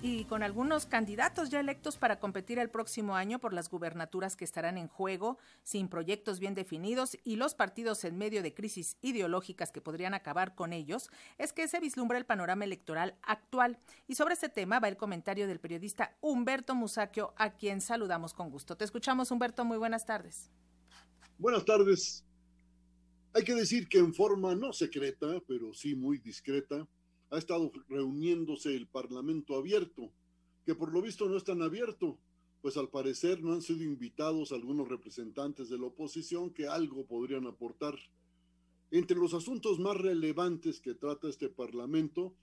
y con algunos candidatos ya electos para competir el próximo año por las gubernaturas que estarán en juego, sin proyectos bien definidos y los partidos en medio de crisis ideológicas que podrían acabar con ellos, es que se vislumbra el panorama electoral actual. Y sobre este tema va el comentario del periodista Humberto Musacchio, a quien saludamos con gusto. Te escuchamos, Humberto, muy buenas tardes. Buenas tardes. Hay que decir que en forma no secreta, pero sí muy discreta, ha estado reuniéndose el Parlamento abierto, que por lo visto no es tan abierto, pues al parecer no han sido invitados algunos representantes de la oposición que algo podrían aportar. Entre los asuntos más relevantes que trata este Parlamento,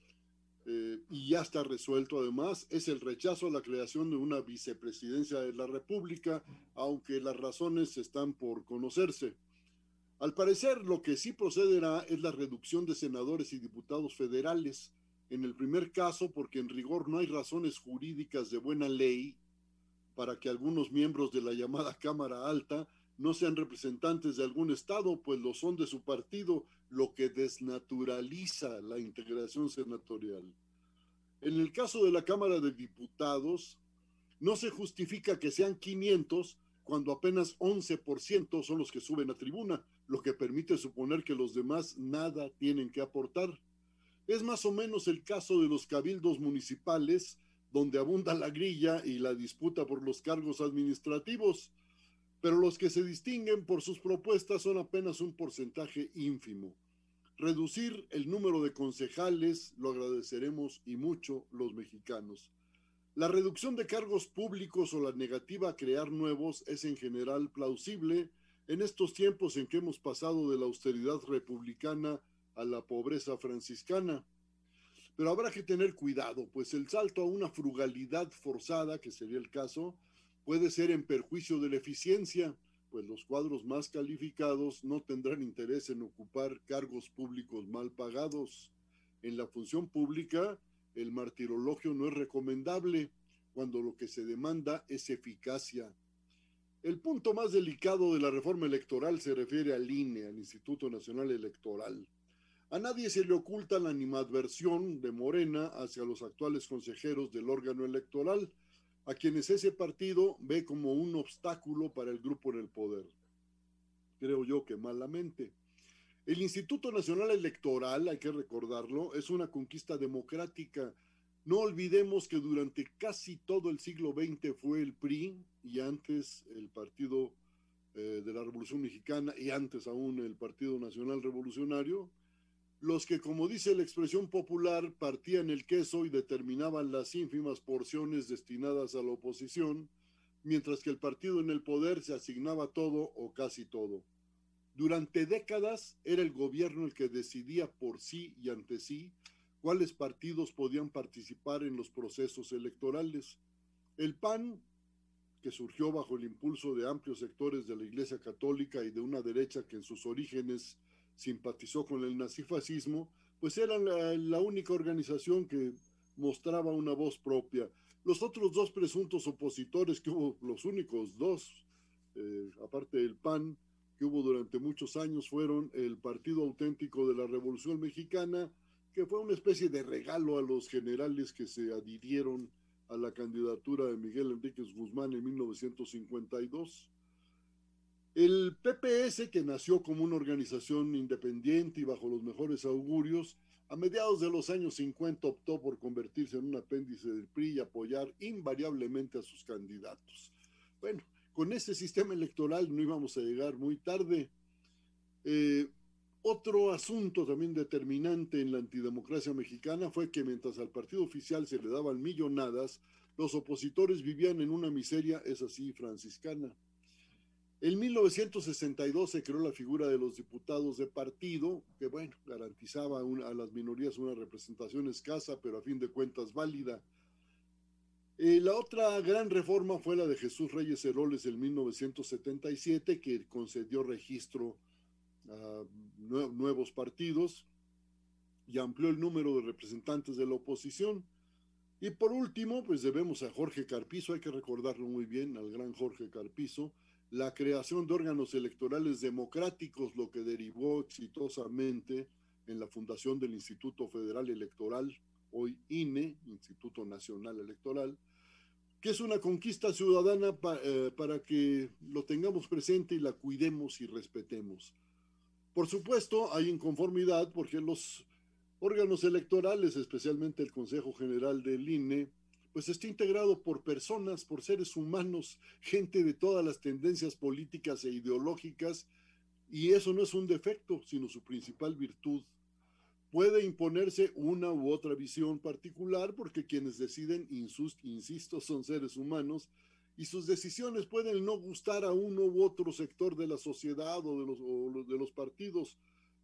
eh, y ya está resuelto además, es el rechazo a la creación de una vicepresidencia de la República, aunque las razones están por conocerse. Al parecer, lo que sí procederá es la reducción de senadores y diputados federales. En el primer caso, porque en rigor no hay razones jurídicas de buena ley para que algunos miembros de la llamada Cámara Alta no sean representantes de algún estado, pues lo son de su partido, lo que desnaturaliza la integración senatorial. En el caso de la Cámara de Diputados, no se justifica que sean 500 cuando apenas 11% son los que suben a tribuna, lo que permite suponer que los demás nada tienen que aportar. Es más o menos el caso de los cabildos municipales, donde abunda la grilla y la disputa por los cargos administrativos, pero los que se distinguen por sus propuestas son apenas un porcentaje ínfimo. Reducir el número de concejales lo agradeceremos y mucho los mexicanos. La reducción de cargos públicos o la negativa a crear nuevos es en general plausible, en estos tiempos en que hemos pasado de la austeridad republicana a la pobreza franciscana. Pero habrá que tener cuidado, pues el salto a una frugalidad forzada, que sería el caso, puede ser en perjuicio de la eficiencia, pues los cuadros más calificados no tendrán interés en ocupar cargos públicos mal pagados. En la función pública, el martirologio no es recomendable cuando lo que se demanda es eficacia, el punto más delicado de la reforma electoral se refiere al INE, al Instituto Nacional Electoral. A nadie se le oculta la animadversión de Morena hacia los actuales consejeros del órgano electoral, a quienes ese partido ve como un obstáculo para el grupo en el poder. Creo yo que malamente. El Instituto Nacional Electoral, hay que recordarlo, es una conquista democrática no olvidemos que durante casi todo el siglo XX fue el PRI y antes el Partido eh, de la Revolución Mexicana y antes aún el Partido Nacional Revolucionario, los que, como dice la expresión popular, partían el queso y determinaban las ínfimas porciones destinadas a la oposición, mientras que el partido en el poder se asignaba todo o casi todo. Durante décadas era el gobierno el que decidía por sí y ante sí cuáles partidos podían participar en los procesos electorales. El PAN, que surgió bajo el impulso de amplios sectores de la Iglesia Católica y de una derecha que en sus orígenes simpatizó con el nazifascismo, pues era la, única organización que mostraba una voz propia. Los otros dos presuntos opositores, que hubo los únicos dos, eh, aparte del PAN, que hubo durante muchos años, fueron el Partido Auténtico de la Revolución Mexicana que fue una especie de regalo a los generales que se adhirieron a la candidatura de Miguel Enríquez Guzmán en 1952. El PPS, que nació como una organización independiente y bajo los mejores augurios, a mediados de los años 50 optó por convertirse en un apéndice del PRI y apoyar invariablemente a sus candidatos. Bueno, con ese sistema electoral no íbamos a llegar muy tarde. Eh, otro asunto también determinante en la antidemocracia mexicana fue que mientras al partido oficial se le daban millonadas, los opositores vivían en una miseria, es así, franciscana. En 1962 se creó la figura de los diputados de partido, que bueno, garantizaba a las minorías una representación escasa, pero a fin de cuentas válida. Eh, la otra gran reforma fue la de Jesús Reyes Heroles en 1977, que concedió registro nuevos partidos y amplió el número de representantes de la oposición. Y por último, pues debemos a Jorge Carpizo, hay que recordarlo muy bien, al gran Jorge Carpizo, la creación de órganos electorales democráticos, lo que derivó exitosamente en la fundación del Instituto Federal Electoral, hoy INE, Instituto Nacional Electoral, que es una conquista ciudadana eh, para que lo tengamos presente y la cuidemos y respetemos. Por supuesto, hay inconformidad porque los órganos electorales, especialmente el Consejo General del INE, pues está integrado por personas, por seres humanos, gente de todas las tendencias políticas e ideológicas, y eso no es un defecto, sino su principal virtud puede imponerse una u otra visión particular porque quienes deciden, insisto, son seres humanos y sus decisiones pueden no gustar a uno u otro sector de la sociedad o de los, partidos,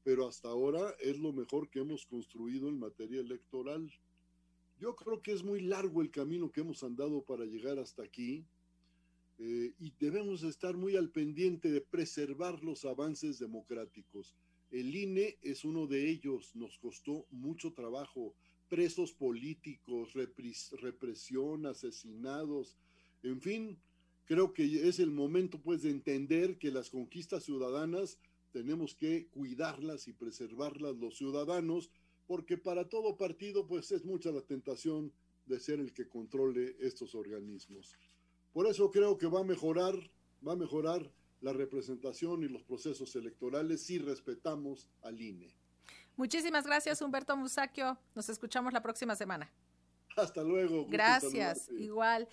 pero hasta ahora es lo mejor que hemos construido en materia electoral. Yo creo que es muy largo el camino que hemos andado para llegar hasta aquí eh, y debemos estar muy al pendiente de preservar los avances democráticos. El INE es uno de ellos, nos costó mucho trabajo, presos políticos, represión, asesinados, en fin, creo que es el momento pues de entender que las conquistas ciudadanas tenemos que cuidarlas y preservarlas los ciudadanos, porque para todo partido pues es mucha la tentación de ser el que controle estos organismos. Por eso creo que va a mejorar, va a mejorar la representación y los procesos electorales si respetamos al INE. Muchísimas gracias, Humberto Musacchio. Nos escuchamos la próxima semana. Hasta luego. Gracias, igual.